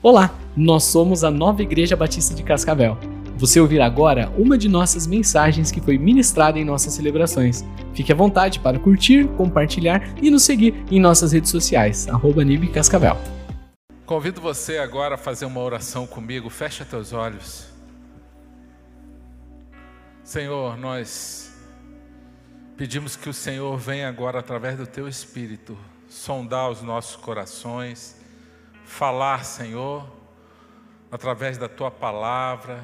Olá, nós somos a Nova Igreja Batista de Cascavel. Você ouvirá agora uma de nossas mensagens que foi ministrada em nossas celebrações. Fique à vontade para curtir, compartilhar e nos seguir em nossas redes sociais, arroba Cascavel. Convido você agora a fazer uma oração comigo. Fecha teus olhos. Senhor, nós pedimos que o Senhor venha agora através do teu Espírito sondar os nossos corações falar, Senhor, através da tua palavra,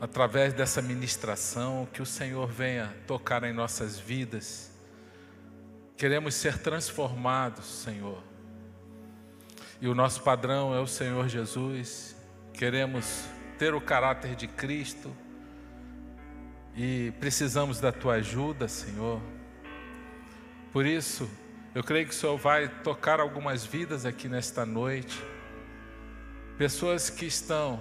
através dessa ministração, que o Senhor venha tocar em nossas vidas. Queremos ser transformados, Senhor. E o nosso padrão é o Senhor Jesus. Queremos ter o caráter de Cristo e precisamos da tua ajuda, Senhor. Por isso, eu creio que o Senhor vai tocar algumas vidas aqui nesta noite. Pessoas que estão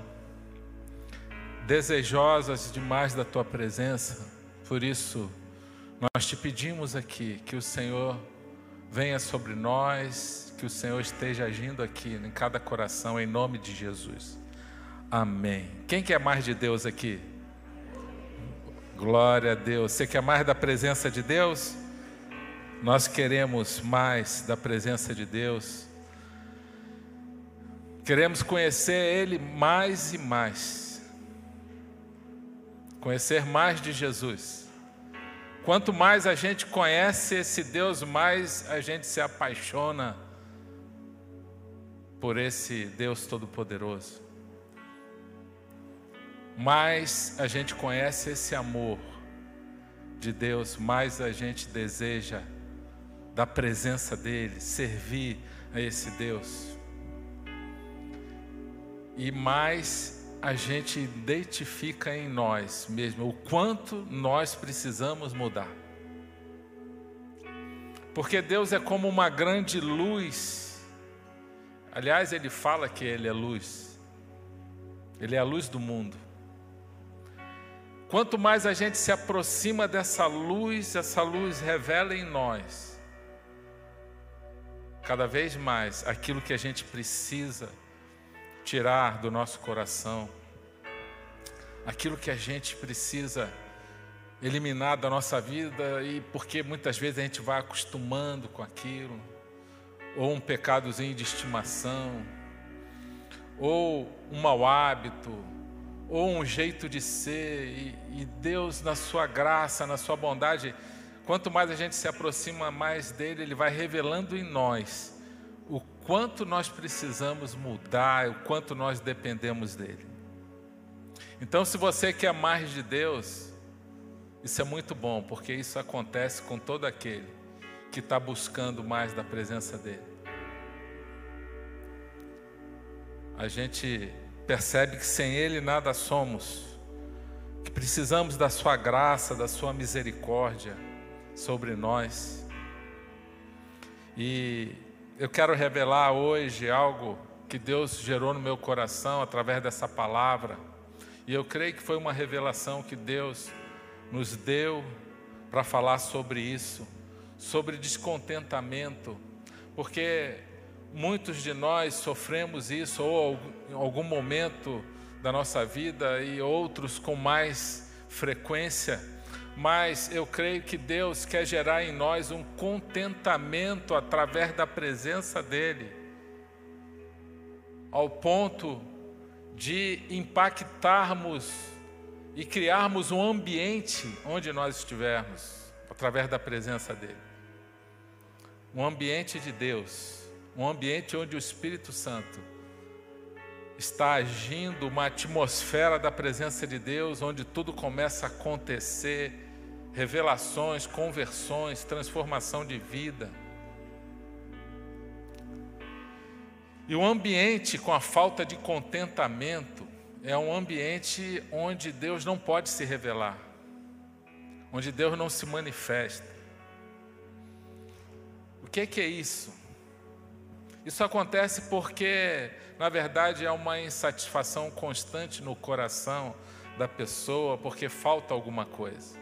desejosas demais da tua presença. Por isso, nós te pedimos aqui que o Senhor venha sobre nós, que o Senhor esteja agindo aqui em cada coração, em nome de Jesus. Amém. Quem quer mais de Deus aqui? Glória a Deus. Você quer mais da presença de Deus? Nós queremos mais da presença de Deus. Queremos conhecer Ele mais e mais. Conhecer mais de Jesus. Quanto mais a gente conhece esse Deus, mais a gente se apaixona por esse Deus Todo-Poderoso. Mais a gente conhece esse amor de Deus, mais a gente deseja da presença dEle, servir a esse Deus. E mais a gente identifica em nós mesmo o quanto nós precisamos mudar. Porque Deus é como uma grande luz. Aliás, ele fala que ele é luz. Ele é a luz do mundo. Quanto mais a gente se aproxima dessa luz, essa luz revela em nós cada vez mais aquilo que a gente precisa tirar do nosso coração, aquilo que a gente precisa eliminar da nossa vida e porque muitas vezes a gente vai acostumando com aquilo, ou um pecadozinho de estimação, ou um mau hábito, ou um jeito de ser, e, e Deus, na sua graça, na sua bondade, Quanto mais a gente se aproxima mais dele, ele vai revelando em nós o quanto nós precisamos mudar, o quanto nós dependemos dele. Então, se você quer mais de Deus, isso é muito bom, porque isso acontece com todo aquele que está buscando mais da presença dele. A gente percebe que sem Ele nada somos, que precisamos da Sua graça, da Sua misericórdia sobre nós. E eu quero revelar hoje algo que Deus gerou no meu coração através dessa palavra. E eu creio que foi uma revelação que Deus nos deu para falar sobre isso, sobre descontentamento, porque muitos de nós sofremos isso ou em algum momento da nossa vida e outros com mais frequência mas eu creio que Deus quer gerar em nós um contentamento através da presença dEle, ao ponto de impactarmos e criarmos um ambiente onde nós estivermos, através da presença dEle. Um ambiente de Deus, um ambiente onde o Espírito Santo está agindo, uma atmosfera da presença de Deus, onde tudo começa a acontecer revelações, conversões, transformação de vida. E o ambiente com a falta de contentamento é um ambiente onde Deus não pode se revelar, onde Deus não se manifesta. O que é, que é isso? Isso acontece porque, na verdade, é uma insatisfação constante no coração da pessoa, porque falta alguma coisa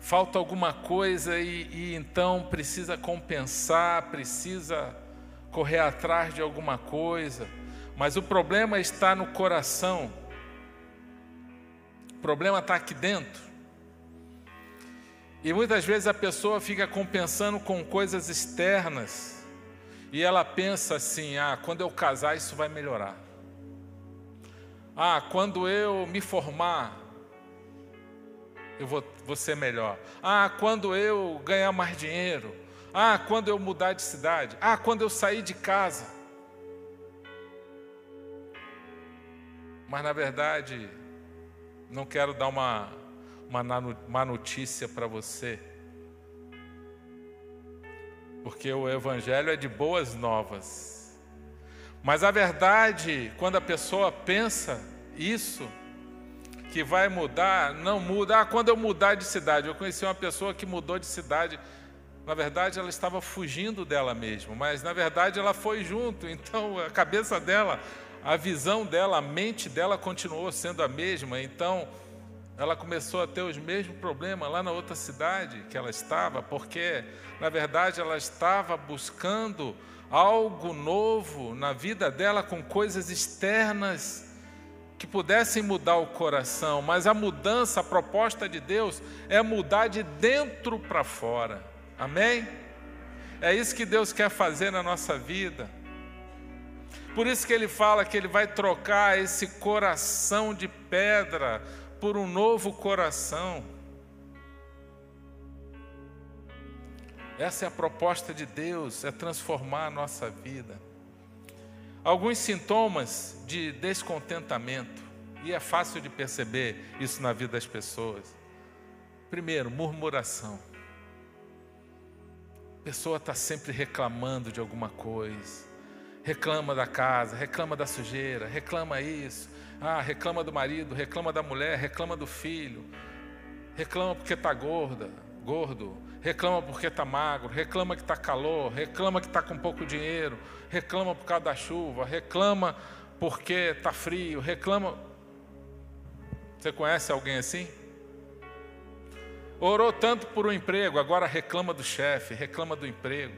falta alguma coisa e, e então precisa compensar, precisa correr atrás de alguma coisa, mas o problema está no coração. O problema está aqui dentro. E muitas vezes a pessoa fica compensando com coisas externas e ela pensa assim: ah, quando eu casar isso vai melhorar. Ah, quando eu me formar, eu vou, vou ser melhor. Ah, quando eu ganhar mais dinheiro. Ah, quando eu mudar de cidade. Ah, quando eu sair de casa. Mas na verdade, não quero dar uma, uma má notícia para você. Porque o Evangelho é de boas novas. Mas a verdade, quando a pessoa pensa isso, que vai mudar, não muda. Ah, quando eu mudar de cidade, eu conheci uma pessoa que mudou de cidade. Na verdade, ela estava fugindo dela mesma, mas na verdade ela foi junto. Então, a cabeça dela, a visão dela, a mente dela continuou sendo a mesma. Então, ela começou a ter os mesmos problemas lá na outra cidade que ela estava, porque na verdade ela estava buscando algo novo na vida dela com coisas externas que pudessem mudar o coração, mas a mudança, a proposta de Deus é mudar de dentro para fora. Amém? É isso que Deus quer fazer na nossa vida. Por isso que ele fala que ele vai trocar esse coração de pedra por um novo coração. Essa é a proposta de Deus, é transformar a nossa vida alguns sintomas de descontentamento, e é fácil de perceber isso na vida das pessoas. Primeiro, murmuração. A pessoa está sempre reclamando de alguma coisa, reclama da casa, reclama da sujeira, reclama isso, ah, reclama do marido, reclama da mulher, reclama do filho, reclama porque está gorda, gordo, reclama porque está magro, reclama que está calor, reclama que está com pouco dinheiro, reclama por causa da chuva, reclama porque está frio, reclama. Você conhece alguém assim? Orou tanto por um emprego, agora reclama do chefe, reclama do emprego,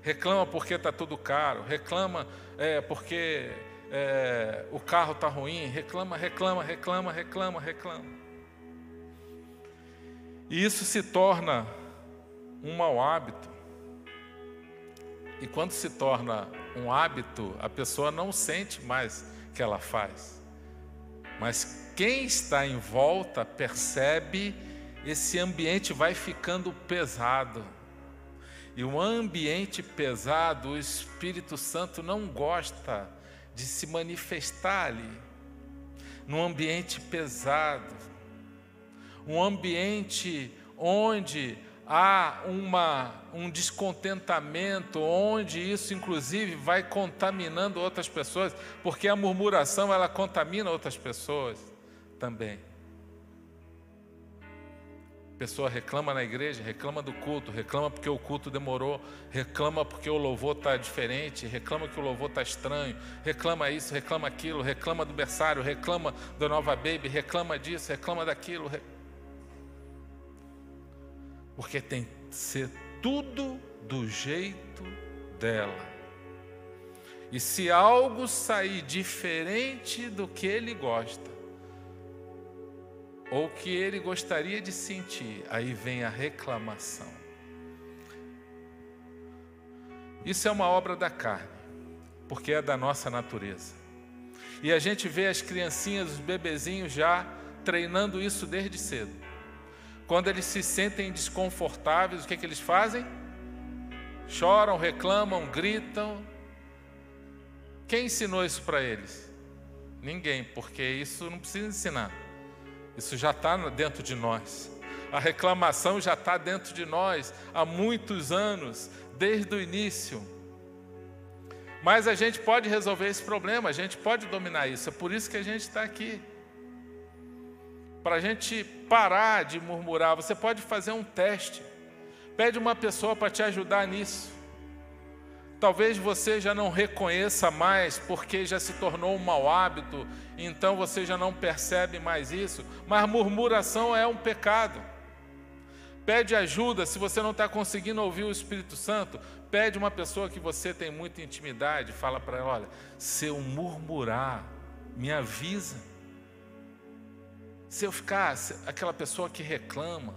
reclama porque está tudo caro, reclama é, porque é, o carro está ruim, reclama, reclama, reclama, reclama, reclama. E isso se torna um mau hábito. E quando se torna um hábito, a pessoa não sente mais que ela faz. Mas quem está em volta percebe esse ambiente vai ficando pesado. E um ambiente pesado, o Espírito Santo não gosta de se manifestar ali. Num ambiente pesado, um ambiente onde há uma, um descontentamento, onde isso inclusive vai contaminando outras pessoas, porque a murmuração ela contamina outras pessoas também. A pessoa reclama na igreja, reclama do culto, reclama porque o culto demorou, reclama porque o louvor está diferente, reclama que o louvor está estranho, reclama isso, reclama aquilo, reclama do berçário, reclama do Nova Baby, reclama disso, reclama daquilo. Porque tem que ser tudo do jeito dela. E se algo sair diferente do que ele gosta, ou que ele gostaria de sentir, aí vem a reclamação. Isso é uma obra da carne, porque é da nossa natureza. E a gente vê as criancinhas, os bebezinhos já treinando isso desde cedo. Quando eles se sentem desconfortáveis, o que, é que eles fazem? Choram, reclamam, gritam. Quem ensinou isso para eles? Ninguém, porque isso não precisa ensinar. Isso já está dentro de nós. A reclamação já está dentro de nós há muitos anos, desde o início. Mas a gente pode resolver esse problema, a gente pode dominar isso. É por isso que a gente está aqui para a gente parar de murmurar. Você pode fazer um teste. Pede uma pessoa para te ajudar nisso. Talvez você já não reconheça mais porque já se tornou um mau hábito, então você já não percebe mais isso, mas murmuração é um pecado. Pede ajuda se você não está conseguindo ouvir o Espírito Santo. Pede uma pessoa que você tem muita intimidade. Fala para ela: olha, se eu murmurar, me avisa. Se eu ficar aquela pessoa que reclama,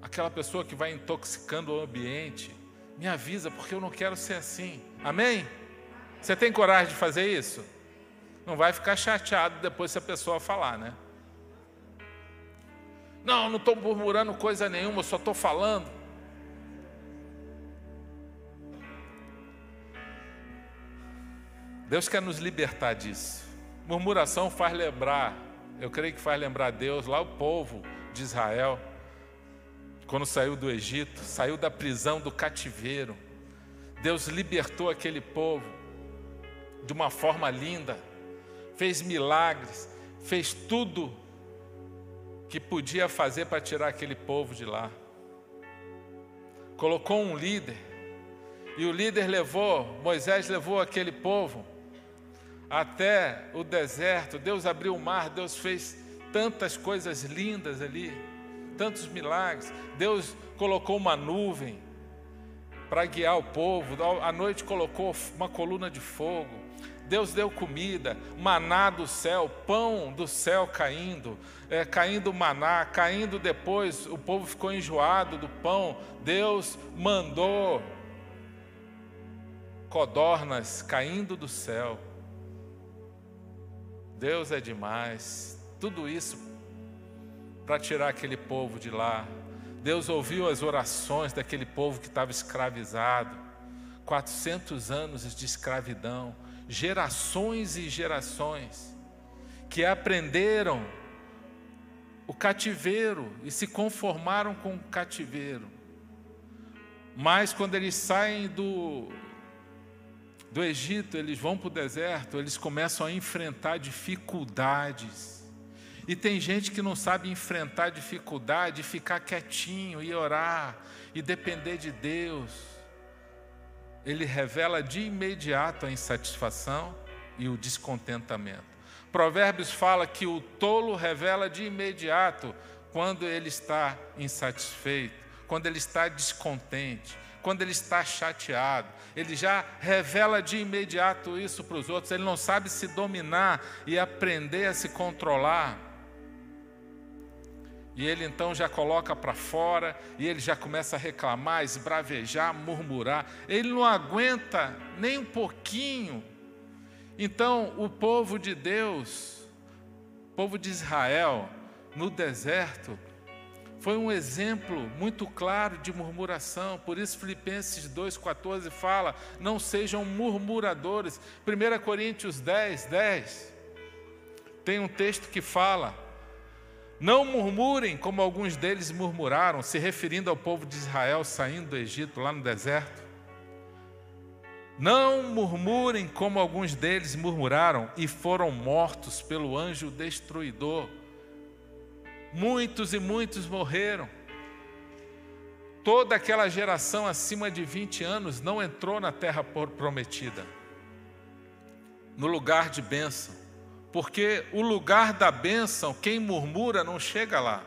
aquela pessoa que vai intoxicando o ambiente, me avisa, porque eu não quero ser assim. Amém? Você tem coragem de fazer isso? Não vai ficar chateado depois se a pessoa falar, né? Não, não estou murmurando coisa nenhuma, só estou falando. Deus quer nos libertar disso. Murmuração faz lembrar, eu creio que faz lembrar Deus, lá o povo de Israel, quando saiu do Egito, saiu da prisão, do cativeiro. Deus libertou aquele povo de uma forma linda, fez milagres, fez tudo que podia fazer para tirar aquele povo de lá. Colocou um líder, e o líder levou, Moisés levou aquele povo até o deserto. Deus abriu o mar, Deus fez tantas coisas lindas ali, tantos milagres. Deus colocou uma nuvem para guiar o povo, à noite colocou uma coluna de fogo. Deus deu comida, maná do céu, pão do céu caindo, é, caindo maná, caindo depois, o povo ficou enjoado do pão. Deus mandou codornas caindo do céu. Deus é demais. Tudo isso para tirar aquele povo de lá. Deus ouviu as orações daquele povo que estava escravizado. 400 anos de escravidão gerações e gerações que aprenderam o cativeiro e se conformaram com o cativeiro. Mas quando eles saem do, do Egito, eles vão para o deserto, eles começam a enfrentar dificuldades. E tem gente que não sabe enfrentar dificuldade, ficar quietinho e orar e depender de Deus ele revela de imediato a insatisfação e o descontentamento. Provérbios fala que o tolo revela de imediato quando ele está insatisfeito, quando ele está descontente, quando ele está chateado. Ele já revela de imediato isso para os outros. Ele não sabe se dominar e aprender a se controlar. E ele então já coloca para fora, e ele já começa a reclamar, esbravejar, murmurar. Ele não aguenta nem um pouquinho. Então, o povo de Deus, o povo de Israel, no deserto, foi um exemplo muito claro de murmuração. Por isso, Filipenses 2,14 fala: não sejam murmuradores. 1 Coríntios 10, 10. Tem um texto que fala não murmurem como alguns deles murmuraram, se referindo ao povo de Israel saindo do Egito, lá no deserto. Não murmurem como alguns deles murmuraram e foram mortos pelo anjo destruidor. Muitos e muitos morreram. Toda aquela geração acima de 20 anos não entrou na terra prometida, no lugar de bênção. Porque o lugar da bênção, quem murmura não chega lá.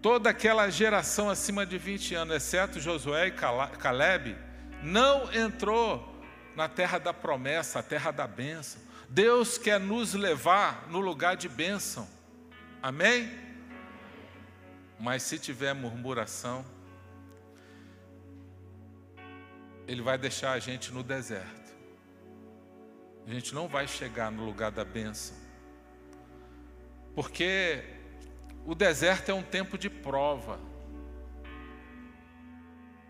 Toda aquela geração acima de 20 anos, exceto Josué e Caleb, não entrou na terra da promessa, a terra da bênção. Deus quer nos levar no lugar de bênção. Amém? Mas se tiver murmuração, Ele vai deixar a gente no deserto a gente não vai chegar no lugar da bênção. Porque o deserto é um tempo de prova.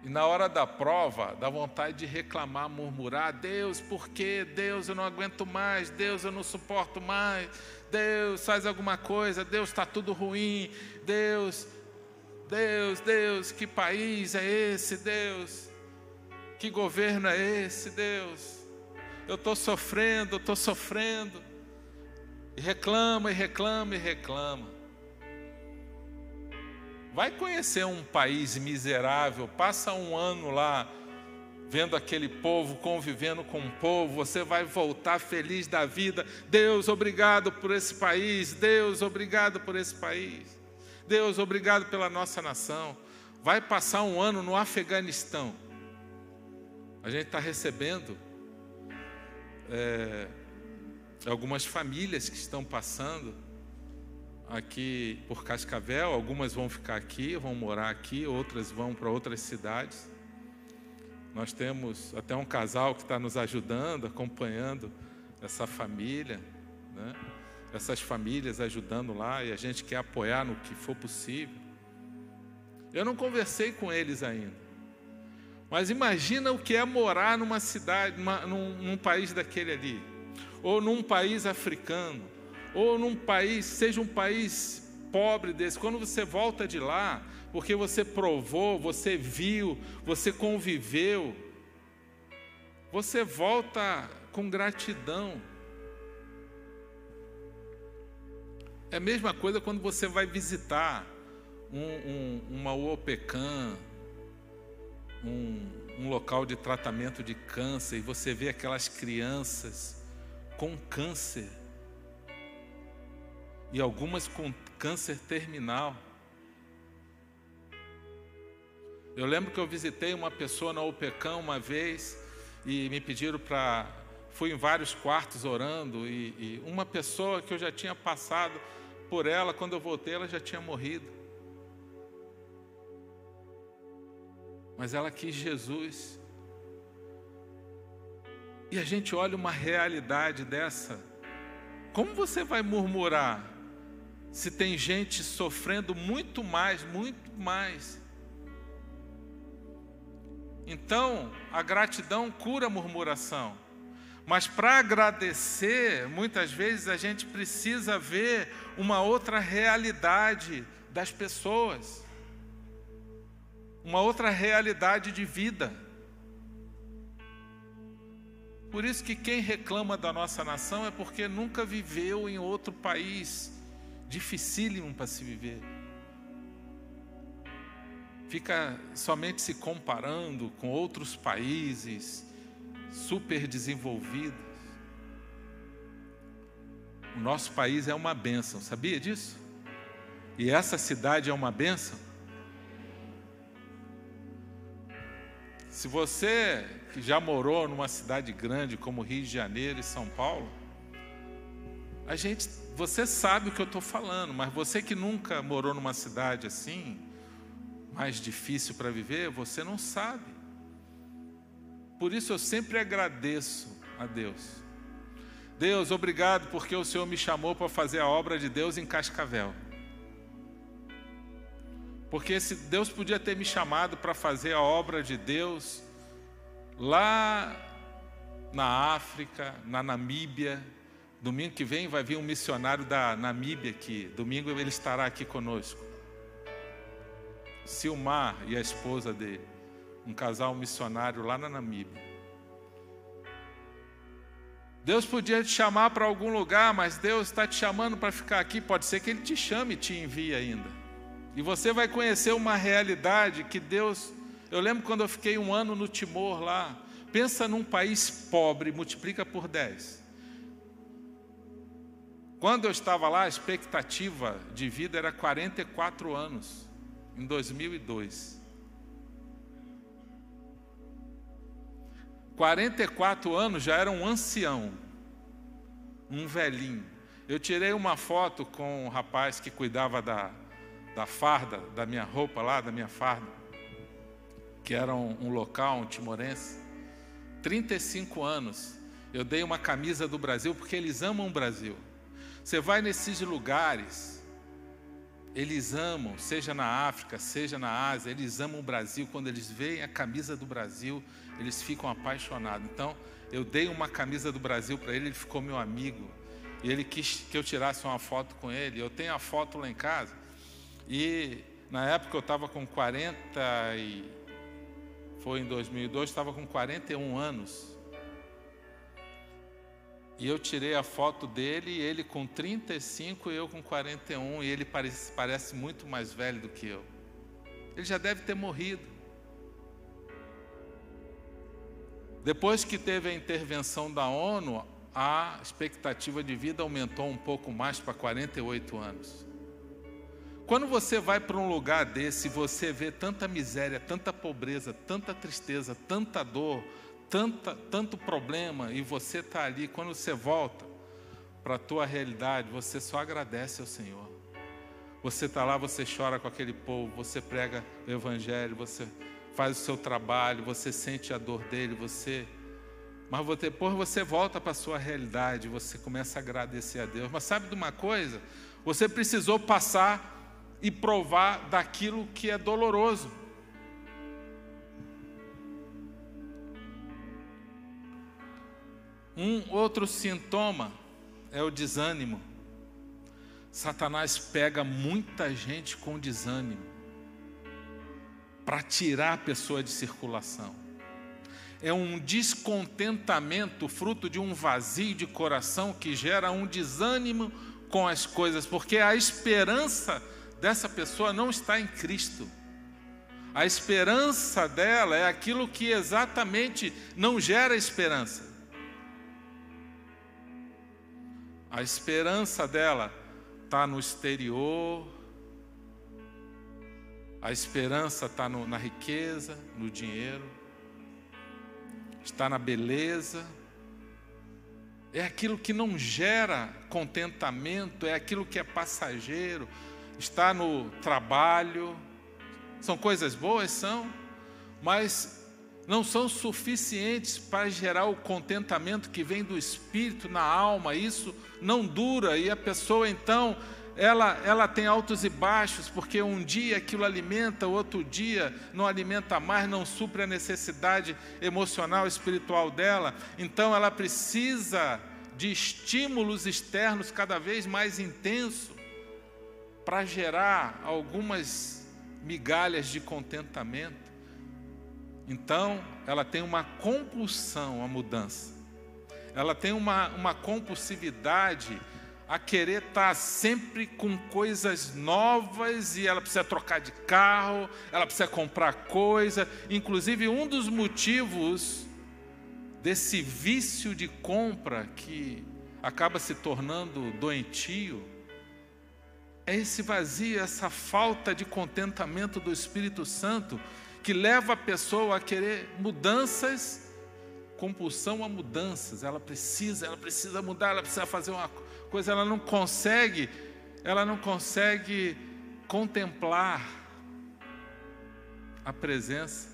E na hora da prova, dá vontade de reclamar, murmurar: Deus, por quê? Deus, eu não aguento mais. Deus, eu não suporto mais. Deus, faz alguma coisa. Deus, está tudo ruim. Deus, Deus, Deus, que país é esse? Deus, que governo é esse? Deus eu estou sofrendo, eu estou sofrendo. E reclama, e reclama, e reclama. Vai conhecer um país miserável, passa um ano lá vendo aquele povo convivendo com o povo, você vai voltar feliz da vida. Deus, obrigado por esse país. Deus, obrigado por esse país. Deus, obrigado pela nossa nação. Vai passar um ano no Afeganistão. A gente está recebendo é, algumas famílias que estão passando aqui por Cascavel. Algumas vão ficar aqui, vão morar aqui, outras vão para outras cidades. Nós temos até um casal que está nos ajudando, acompanhando essa família, né? essas famílias ajudando lá, e a gente quer apoiar no que for possível. Eu não conversei com eles ainda, mas imagina o que é morar numa cidade, numa, num, num país daquele ali, ou num país africano, ou num país, seja um país pobre desse, quando você volta de lá, porque você provou, você viu, você conviveu. Você volta com gratidão. É a mesma coisa quando você vai visitar um, um, uma UOPECAM, um, um local de tratamento de câncer, e você vê aquelas crianças com câncer, e algumas com câncer terminal. Eu lembro que eu visitei uma pessoa na UPECAM uma vez e me pediram para. Fui em vários quartos orando e, e uma pessoa que eu já tinha passado por ela, quando eu voltei, ela já tinha morrido. Mas ela quis Jesus. E a gente olha uma realidade dessa. Como você vai murmurar se tem gente sofrendo muito mais, muito mais? Então, a gratidão cura a murmuração. Mas para agradecer, muitas vezes a gente precisa ver uma outra realidade das pessoas, uma outra realidade de vida. Por isso que quem reclama da nossa nação é porque nunca viveu em outro país dificílimo para se viver fica somente se comparando com outros países super desenvolvidos. O nosso país é uma bênção, sabia disso? E essa cidade é uma bênção. Se você que já morou numa cidade grande como Rio de Janeiro e São Paulo, a gente, você sabe o que eu estou falando, mas você que nunca morou numa cidade assim, mais difícil para viver, você não sabe. Por isso eu sempre agradeço a Deus. Deus, obrigado porque o Senhor me chamou para fazer a obra de Deus em Cascavel. Porque se Deus podia ter me chamado para fazer a obra de Deus lá na África, na Namíbia. Domingo que vem vai vir um missionário da Namíbia aqui. Domingo ele estará aqui conosco. Silmar e a esposa dele, um casal missionário lá na Namíbia. Deus podia te chamar para algum lugar, mas Deus está te chamando para ficar aqui. Pode ser que Ele te chame e te envie ainda. E você vai conhecer uma realidade que Deus. Eu lembro quando eu fiquei um ano no Timor lá. Pensa num país pobre, multiplica por 10. Quando eu estava lá, a expectativa de vida era 44 anos em 2002. 44 anos já era um ancião, um velhinho. Eu tirei uma foto com um rapaz que cuidava da, da farda, da minha roupa lá, da minha farda, que era um, um local, um timorense. 35 anos. Eu dei uma camisa do Brasil porque eles amam o Brasil. Você vai nesses lugares, eles amam, seja na África, seja na Ásia, eles amam o Brasil. Quando eles veem a camisa do Brasil, eles ficam apaixonados. Então, eu dei uma camisa do Brasil para ele, ele ficou meu amigo. E ele quis que eu tirasse uma foto com ele. Eu tenho a foto lá em casa. E na época eu estava com 40 e foi em 2002, estava com 41 anos. E eu tirei a foto dele, ele com 35 e eu com 41, e ele parece, parece muito mais velho do que eu. Ele já deve ter morrido. Depois que teve a intervenção da ONU, a expectativa de vida aumentou um pouco mais para 48 anos. Quando você vai para um lugar desse, você vê tanta miséria, tanta pobreza, tanta tristeza, tanta dor, tanta, tanto problema, e você está ali, quando você volta para a tua realidade, você só agradece ao Senhor. Você está lá, você chora com aquele povo, você prega o Evangelho, você faz o seu trabalho, você sente a dor dele, você mas depois você volta para a sua realidade, você começa a agradecer a Deus. Mas sabe de uma coisa? Você precisou passar e provar daquilo que é doloroso. Um outro sintoma é o desânimo. Satanás pega muita gente com desânimo para tirar a pessoa de circulação é um descontentamento fruto de um vazio de coração que gera um desânimo com as coisas, porque a esperança dessa pessoa não está em Cristo. A esperança dela é aquilo que exatamente não gera esperança. A esperança dela está no exterior, a esperança está na riqueza, no dinheiro. Está na beleza, é aquilo que não gera contentamento, é aquilo que é passageiro, está no trabalho. São coisas boas, são, mas não são suficientes para gerar o contentamento que vem do espírito na alma. Isso não dura e a pessoa então ela, ela tem altos e baixos, porque um dia aquilo alimenta, outro dia não alimenta mais, não supre a necessidade emocional, espiritual dela. Então ela precisa de estímulos externos cada vez mais intensos para gerar algumas migalhas de contentamento. Então, ela tem uma compulsão à mudança, ela tem uma, uma compulsividade a querer estar sempre com coisas novas e ela precisa trocar de carro, ela precisa comprar coisa. Inclusive, um dos motivos desse vício de compra que acaba se tornando doentio é esse vazio, essa falta de contentamento do Espírito Santo que leva a pessoa a querer mudanças, compulsão a mudanças. Ela precisa, ela precisa mudar, ela precisa fazer uma coisa, ela não consegue, ela não consegue contemplar a presença.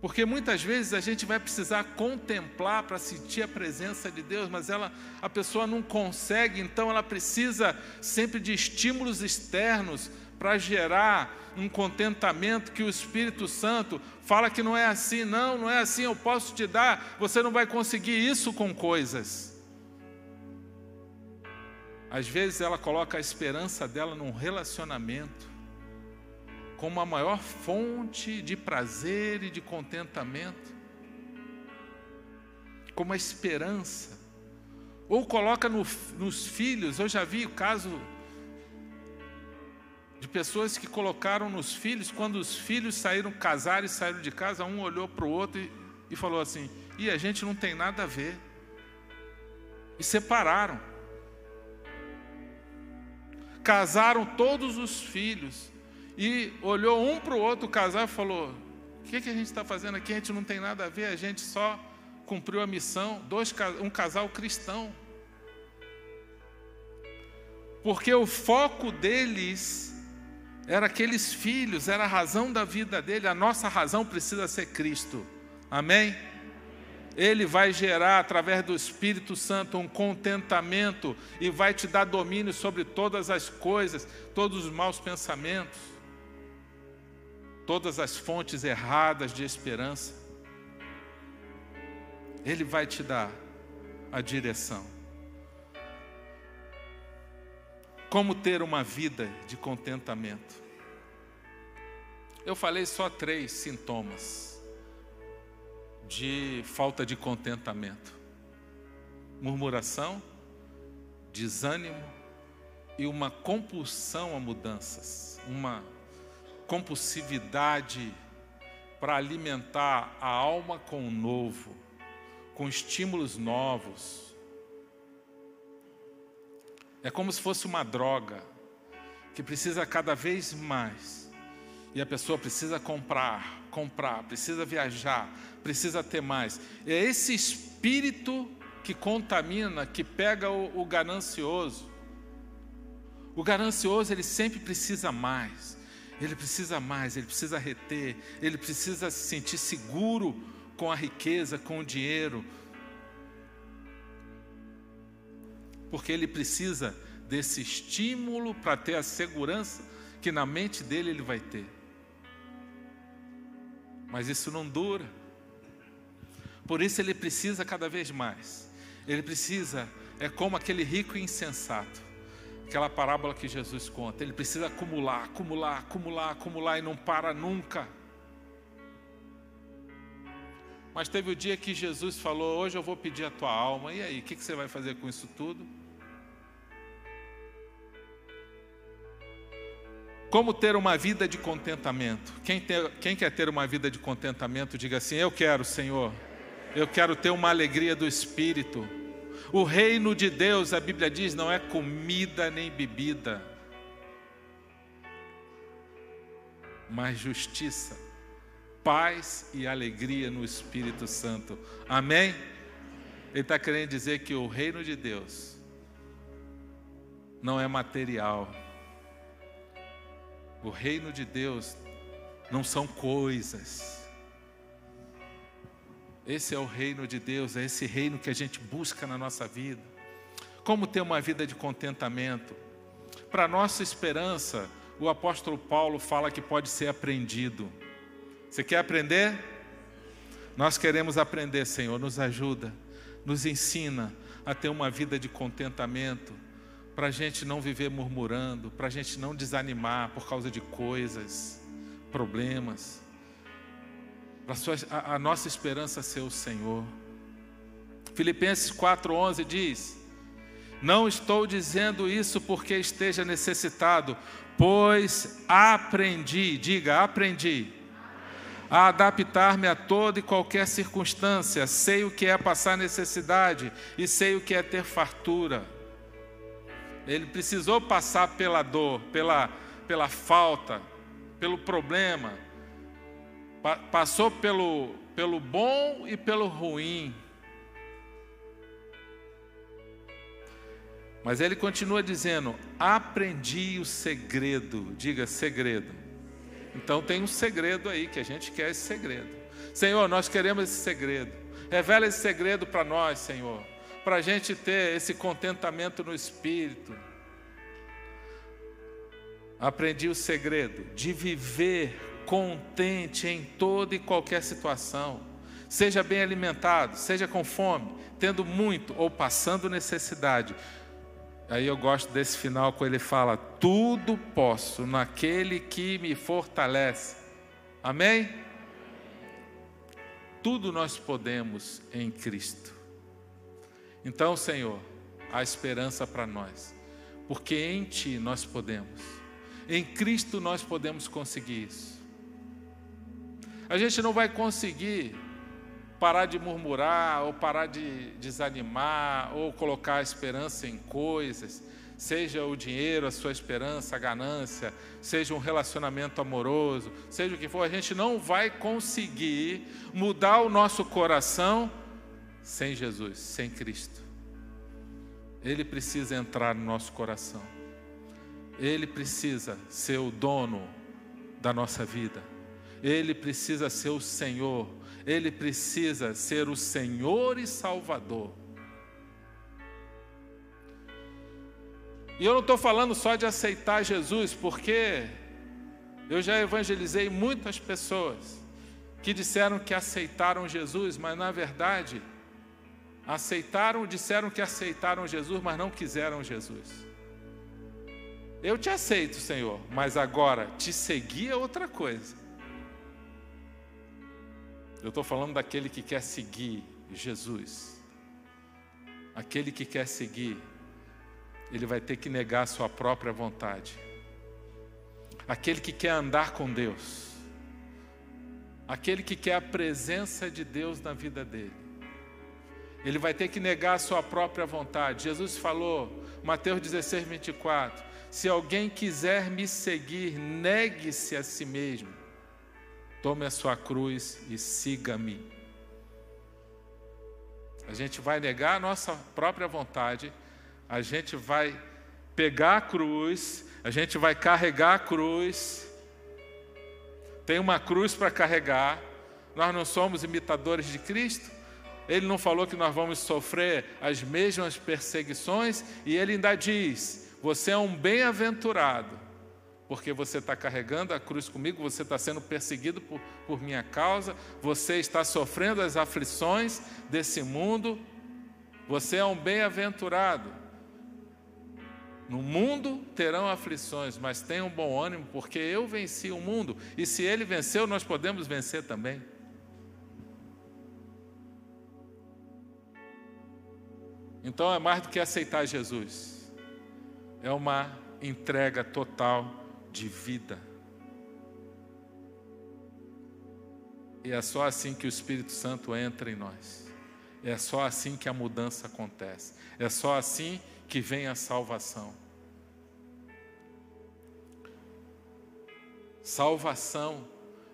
Porque muitas vezes a gente vai precisar contemplar para sentir a presença de Deus, mas ela, a pessoa não consegue, então ela precisa sempre de estímulos externos para gerar um contentamento que o Espírito Santo fala que não é assim, não, não é assim, eu posso te dar, você não vai conseguir isso com coisas. Às vezes ela coloca a esperança dela num relacionamento, como a maior fonte de prazer e de contentamento, como a esperança, ou coloca no, nos filhos, eu já vi o caso de pessoas que colocaram nos filhos, quando os filhos saíram, casaram e saíram de casa, um olhou para o outro e, e falou assim: e a gente não tem nada a ver. E separaram. Casaram todos os filhos. E olhou um para o outro casar e falou: O que, que a gente está fazendo aqui? A gente não tem nada a ver, a gente só cumpriu a missão. Dois, um casal cristão. Porque o foco deles era aqueles filhos, era a razão da vida dele, a nossa razão precisa ser Cristo. Amém? Ele vai gerar através do Espírito Santo um contentamento e vai te dar domínio sobre todas as coisas, todos os maus pensamentos, todas as fontes erradas de esperança. Ele vai te dar a direção. Como ter uma vida de contentamento? Eu falei só três sintomas de falta de contentamento: murmuração, desânimo e uma compulsão a mudanças, uma compulsividade para alimentar a alma com o novo, com estímulos novos. É como se fosse uma droga que precisa cada vez mais. E a pessoa precisa comprar, comprar, precisa viajar, precisa ter mais. É esse espírito que contamina, que pega o, o ganancioso. O ganancioso, ele sempre precisa mais. Ele precisa mais, ele precisa reter, ele precisa se sentir seguro com a riqueza, com o dinheiro. Porque ele precisa desse estímulo para ter a segurança que na mente dele ele vai ter. Mas isso não dura. Por isso ele precisa cada vez mais. Ele precisa, é como aquele rico insensato. Aquela parábola que Jesus conta. Ele precisa acumular, acumular, acumular, acumular e não para nunca. Mas teve o dia que Jesus falou: Hoje eu vou pedir a tua alma. E aí, o que você vai fazer com isso tudo? Como ter uma vida de contentamento? Quem, ter, quem, quer ter uma vida de contentamento, diga assim: Eu quero, Senhor. Eu quero ter uma alegria do espírito. O reino de Deus, a Bíblia diz, não é comida nem bebida, mas justiça, paz e alegria no Espírito Santo. Amém? Ele está querendo dizer que o reino de Deus não é material. O reino de Deus não são coisas. Esse é o reino de Deus, é esse reino que a gente busca na nossa vida. Como ter uma vida de contentamento? Para nossa esperança, o apóstolo Paulo fala que pode ser aprendido. Você quer aprender? Nós queremos aprender, Senhor, nos ajuda, nos ensina a ter uma vida de contentamento, para a gente não viver murmurando, para a gente não desanimar por causa de coisas, problemas para a, a nossa esperança ser o Senhor. Filipenses 4,11 diz: Não estou dizendo isso porque esteja necessitado, pois aprendi, diga, aprendi, a adaptar-me a toda e qualquer circunstância, sei o que é passar necessidade e sei o que é ter fartura. Ele precisou passar pela dor, pela, pela falta, pelo problema, passou pelo, pelo bom e pelo ruim. Mas ele continua dizendo: aprendi o segredo. Diga segredo. Então tem um segredo aí que a gente quer esse segredo. Senhor, nós queremos esse segredo. Revela esse segredo para nós, Senhor, para a gente ter esse contentamento no espírito. Aprendi o segredo de viver contente em toda e qualquer situação. Seja bem alimentado, seja com fome, tendo muito ou passando necessidade. Aí eu gosto desse final quando ele fala: Tudo posso naquele que me fortalece. Amém? Tudo nós podemos em Cristo. Então, Senhor, há esperança para nós, porque em Ti nós podemos, em Cristo nós podemos conseguir isso. A gente não vai conseguir parar de murmurar, ou parar de desanimar, ou colocar a esperança em coisas, seja o dinheiro, a sua esperança, a ganância, seja um relacionamento amoroso, seja o que for, a gente não vai conseguir mudar o nosso coração sem Jesus, sem Cristo. Ele precisa entrar no nosso coração. Ele precisa ser o dono da nossa vida. Ele precisa ser o Senhor, ele precisa ser o Senhor e Salvador. E eu não estou falando só de aceitar Jesus, porque eu já evangelizei muitas pessoas que disseram que aceitaram Jesus, mas na verdade aceitaram, disseram que aceitaram Jesus, mas não quiseram Jesus. Eu te aceito, Senhor, mas agora te seguir é outra coisa. Eu estou falando daquele que quer seguir Jesus. Aquele que quer seguir, ele vai ter que negar a sua própria vontade. Aquele que quer andar com Deus, aquele que quer a presença de Deus na vida dele. Ele vai ter que negar a sua própria vontade. Jesus falou, Mateus 16, 24: Se alguém quiser me seguir, negue-se a si mesmo, tome a sua cruz e siga-me. A gente vai negar a nossa própria vontade, a gente vai pegar a cruz, a gente vai carregar a cruz tem uma cruz para carregar. Nós não somos imitadores de Cristo. Ele não falou que nós vamos sofrer as mesmas perseguições, e ele ainda diz: Você é um bem-aventurado, porque você está carregando a cruz comigo, você está sendo perseguido por, por minha causa, você está sofrendo as aflições desse mundo, você é um bem-aventurado. No mundo terão aflições, mas tenham bom ânimo, porque eu venci o mundo, e se ele venceu, nós podemos vencer também. Então é mais do que aceitar Jesus, é uma entrega total de vida. E é só assim que o Espírito Santo entra em nós. É só assim que a mudança acontece. É só assim que vem a salvação. Salvação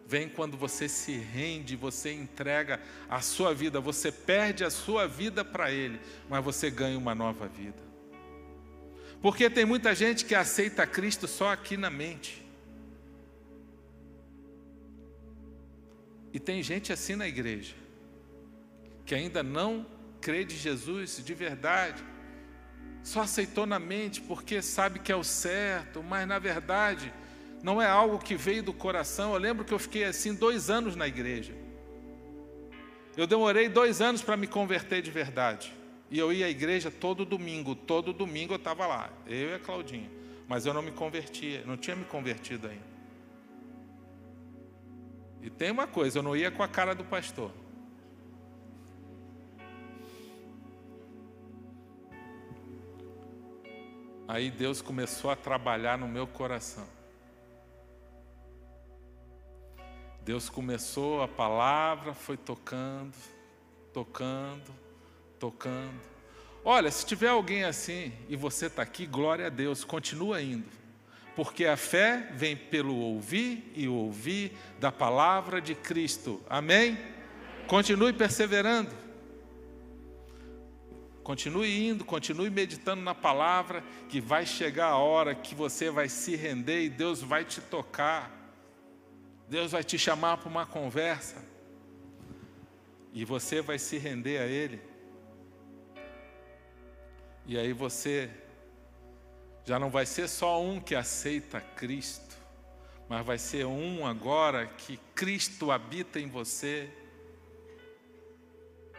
vem quando você se rende, você entrega a sua vida, você perde a sua vida para Ele, mas você ganha uma nova vida. Porque tem muita gente que aceita Cristo só aqui na mente. E tem gente assim na igreja, que ainda não crê de Jesus de verdade, só aceitou na mente porque sabe que é o certo, mas na verdade não é algo que veio do coração. Eu lembro que eu fiquei assim dois anos na igreja. Eu demorei dois anos para me converter de verdade. E eu ia à igreja todo domingo, todo domingo eu estava lá, eu e a Claudinha. Mas eu não me convertia, não tinha me convertido ainda. E tem uma coisa, eu não ia com a cara do pastor. Aí Deus começou a trabalhar no meu coração. Deus começou, a palavra foi tocando, tocando, tocando. Olha, se tiver alguém assim e você está aqui, glória a Deus, continua indo. Porque a fé vem pelo ouvir e ouvir da palavra de Cristo. Amém? Continue perseverando. Continue indo, continue meditando na palavra, que vai chegar a hora que você vai se render e Deus vai te tocar. Deus vai te chamar para uma conversa. E você vai se render a Ele. E aí você já não vai ser só um que aceita Cristo, mas vai ser um agora que Cristo habita em você.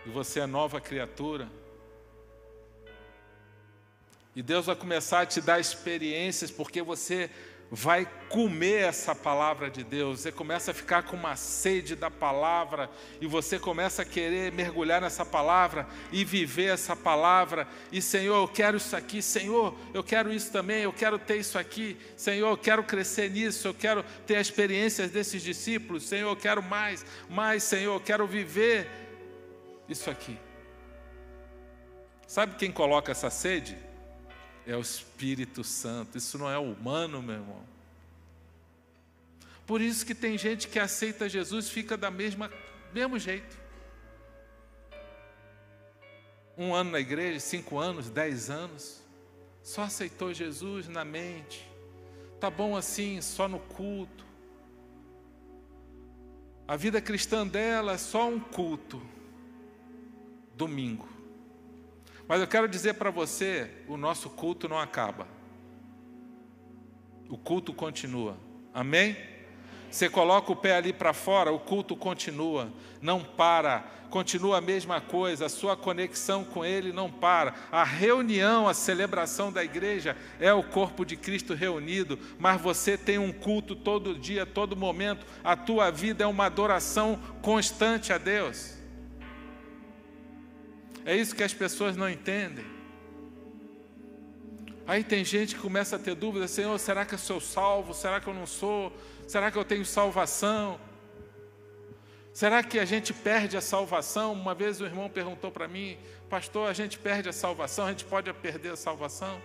E você é nova criatura. E Deus vai começar a te dar experiências, porque você vai comer essa palavra de Deus. Você começa a ficar com uma sede da palavra e você começa a querer mergulhar nessa palavra e viver essa palavra. E Senhor, eu quero isso aqui. Senhor, eu quero isso também. Eu quero ter isso aqui. Senhor, eu quero crescer nisso. Eu quero ter as experiências desses discípulos. Senhor, eu quero mais, mais. Senhor, eu quero viver isso aqui. Sabe quem coloca essa sede? É o Espírito Santo. Isso não é humano, meu irmão. Por isso que tem gente que aceita Jesus fica da mesma mesmo jeito. Um ano na igreja, cinco anos, dez anos, só aceitou Jesus na mente. Tá bom assim, só no culto. A vida cristã dela é só um culto. Domingo. Mas eu quero dizer para você: o nosso culto não acaba. O culto continua. Amém? Você coloca o pé ali para fora, o culto continua, não para, continua a mesma coisa, a sua conexão com Ele não para. A reunião, a celebração da igreja é o corpo de Cristo reunido, mas você tem um culto todo dia, todo momento, a tua vida é uma adoração constante a Deus. É isso que as pessoas não entendem. Aí tem gente que começa a ter dúvidas: Senhor, será que eu sou salvo? Será que eu não sou? Será que eu tenho salvação? Será que a gente perde a salvação? Uma vez o irmão perguntou para mim, pastor, a gente perde a salvação, a gente pode perder a salvação?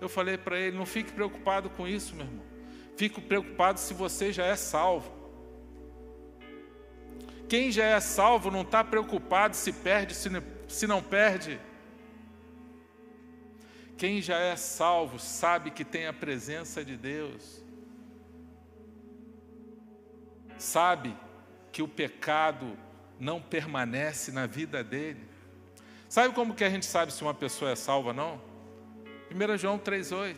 Eu falei para ele, não fique preocupado com isso, meu irmão. Fico preocupado se você já é salvo. Quem já é salvo não está preocupado se perde, se não perde. Quem já é salvo sabe que tem a presença de Deus. Sabe que o pecado não permanece na vida dele. Sabe como que a gente sabe se uma pessoa é salva ou não? 1 João 3,8.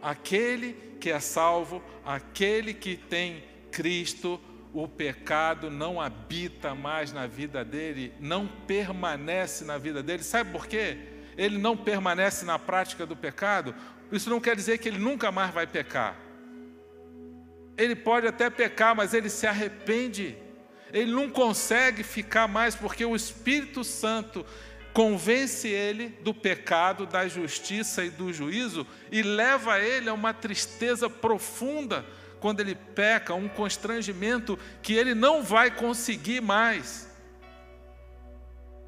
Aquele que é salvo, aquele que tem Cristo, o pecado não habita mais na vida dele, não permanece na vida dele. Sabe por quê? Ele não permanece na prática do pecado. Isso não quer dizer que ele nunca mais vai pecar. Ele pode até pecar, mas ele se arrepende. Ele não consegue ficar mais porque o Espírito Santo convence ele do pecado, da justiça e do juízo e leva ele a uma tristeza profunda quando ele peca, um constrangimento que ele não vai conseguir mais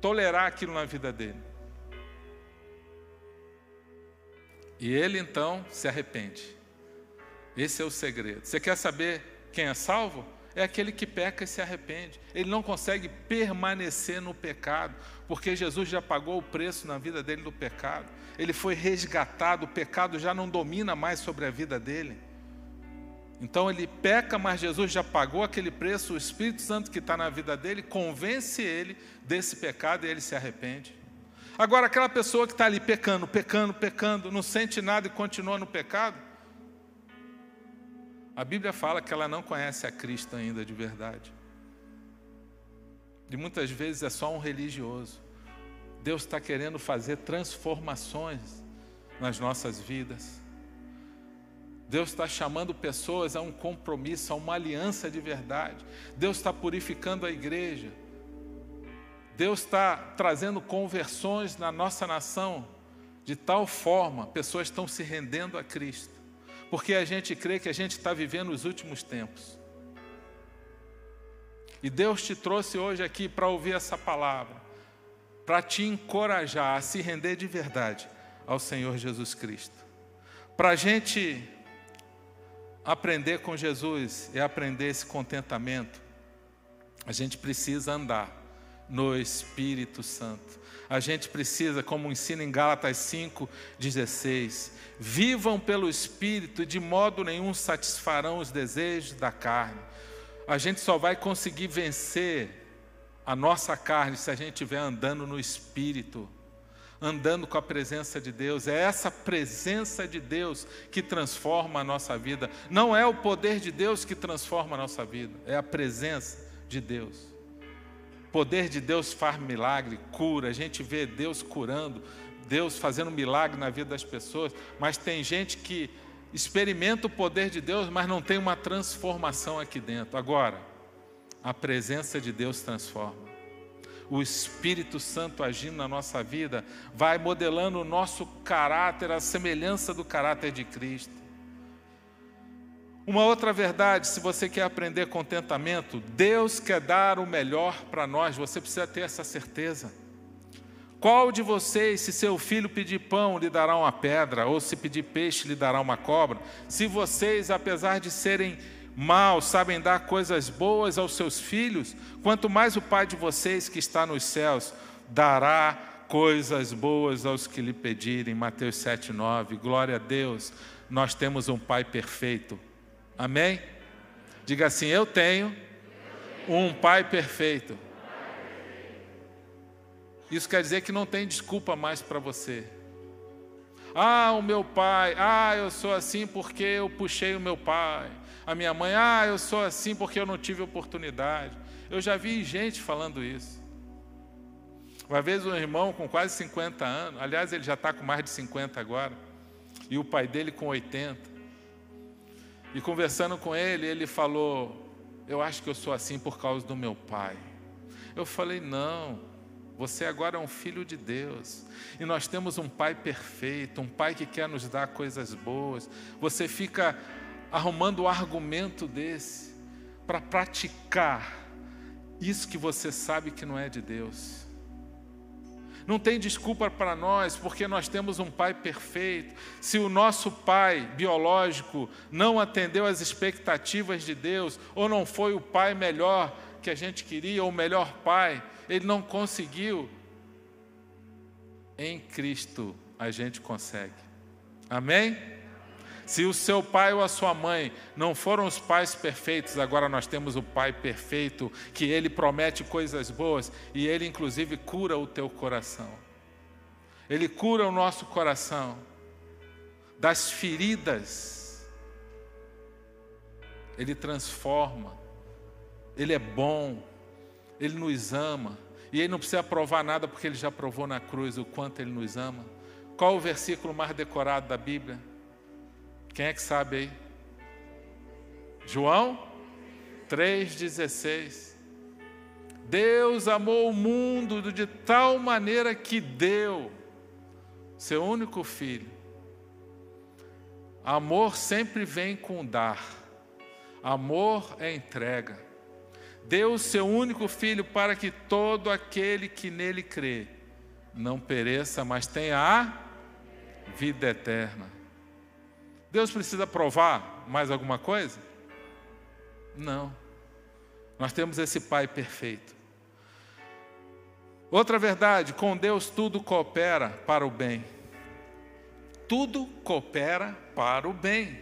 tolerar aquilo na vida dele. E ele então se arrepende. Esse é o segredo. Você quer saber quem é salvo? É aquele que peca e se arrepende. Ele não consegue permanecer no pecado, porque Jesus já pagou o preço na vida dele do pecado. Ele foi resgatado, o pecado já não domina mais sobre a vida dele. Então ele peca, mas Jesus já pagou aquele preço, o Espírito Santo que está na vida dele convence ele desse pecado e ele se arrepende. Agora, aquela pessoa que está ali pecando, pecando, pecando, não sente nada e continua no pecado, a Bíblia fala que ela não conhece a Cristo ainda de verdade. E muitas vezes é só um religioso. Deus está querendo fazer transformações nas nossas vidas. Deus está chamando pessoas a um compromisso, a uma aliança de verdade. Deus está purificando a igreja. Deus está trazendo conversões na nossa nação de tal forma, pessoas estão se rendendo a Cristo, porque a gente crê que a gente está vivendo os últimos tempos. E Deus te trouxe hoje aqui para ouvir essa palavra, para te encorajar a se render de verdade ao Senhor Jesus Cristo. Para a gente aprender com Jesus e aprender esse contentamento, a gente precisa andar no Espírito Santo. A gente precisa, como ensina em Gálatas 5,16, vivam pelo Espírito de modo nenhum satisfarão os desejos da carne a gente só vai conseguir vencer a nossa carne se a gente estiver andando no Espírito, andando com a presença de Deus. É essa presença de Deus que transforma a nossa vida. Não é o poder de Deus que transforma a nossa vida, é a presença de Deus. O poder de Deus faz milagre, cura, a gente vê Deus curando, Deus fazendo milagre na vida das pessoas, mas tem gente que experimenta o poder de Deus, mas não tem uma transformação aqui dentro. Agora, a presença de Deus transforma. O Espírito Santo agindo na nossa vida vai modelando o nosso caráter, a semelhança do caráter de Cristo. Uma outra verdade, se você quer aprender contentamento, Deus quer dar o melhor para nós, você precisa ter essa certeza. Qual de vocês, se seu filho pedir pão, lhe dará uma pedra, ou se pedir peixe, lhe dará uma cobra? Se vocês, apesar de serem maus, sabem dar coisas boas aos seus filhos, quanto mais o Pai de vocês que está nos céus dará coisas boas aos que lhe pedirem. Mateus 7,9. Glória a Deus, nós temos um Pai perfeito. Amém? Diga assim: Eu tenho um Pai perfeito. Isso quer dizer que não tem desculpa mais para você. Ah, o meu pai, ah, eu sou assim porque eu puxei o meu pai. A minha mãe, ah, eu sou assim porque eu não tive oportunidade. Eu já vi gente falando isso. Uma vez um irmão com quase 50 anos, aliás, ele já está com mais de 50 agora, e o pai dele com 80. E conversando com ele, ele falou: Eu acho que eu sou assim por causa do meu pai. Eu falei: Não, você agora é um filho de Deus. E nós temos um Pai perfeito, um Pai que quer nos dar coisas boas. Você fica arrumando o argumento desse para praticar isso que você sabe que não é de Deus. Não tem desculpa para nós, porque nós temos um pai perfeito. Se o nosso pai biológico não atendeu às expectativas de Deus, ou não foi o pai melhor que a gente queria, ou o melhor pai, ele não conseguiu. Em Cristo a gente consegue. Amém? Se o seu pai ou a sua mãe não foram os pais perfeitos, agora nós temos o pai perfeito, que ele promete coisas boas e ele inclusive cura o teu coração. Ele cura o nosso coração das feridas. Ele transforma. Ele é bom. Ele nos ama. E ele não precisa provar nada porque ele já provou na cruz o quanto ele nos ama. Qual o versículo mais decorado da Bíblia? Quem é que sabe aí? João 3,16. Deus amou o mundo de tal maneira que deu seu único filho. Amor sempre vem com dar. Amor é entrega. Deu seu único filho para que todo aquele que nele crê não pereça, mas tenha a vida eterna. Deus precisa provar mais alguma coisa? Não. Nós temos esse Pai perfeito. Outra verdade, com Deus tudo coopera para o bem. Tudo coopera para o bem.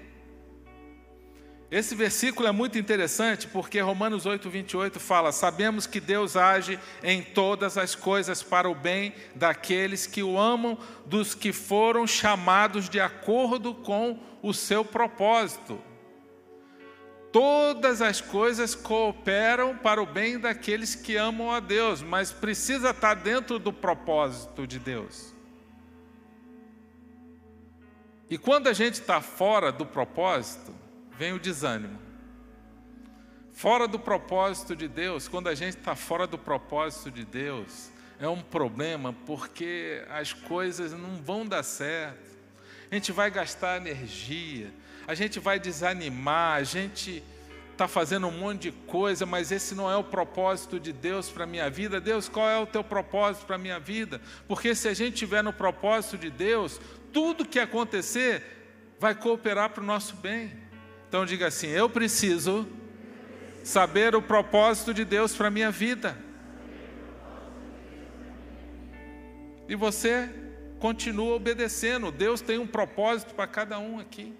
Esse versículo é muito interessante porque Romanos 8, 28 fala: Sabemos que Deus age em todas as coisas para o bem daqueles que o amam, dos que foram chamados de acordo com o seu propósito. Todas as coisas cooperam para o bem daqueles que amam a Deus, mas precisa estar dentro do propósito de Deus. E quando a gente está fora do propósito, vem o desânimo. Fora do propósito de Deus, quando a gente está fora do propósito de Deus, é um problema porque as coisas não vão dar certo. A gente vai gastar energia, a gente vai desanimar, a gente está fazendo um monte de coisa, mas esse não é o propósito de Deus para a minha vida. Deus, qual é o teu propósito para a minha vida? Porque se a gente estiver no propósito de Deus, tudo que acontecer vai cooperar para o nosso bem. Então diga assim: eu preciso saber o propósito de Deus para a minha vida. E você continua obedecendo. Deus tem um propósito para cada um aqui.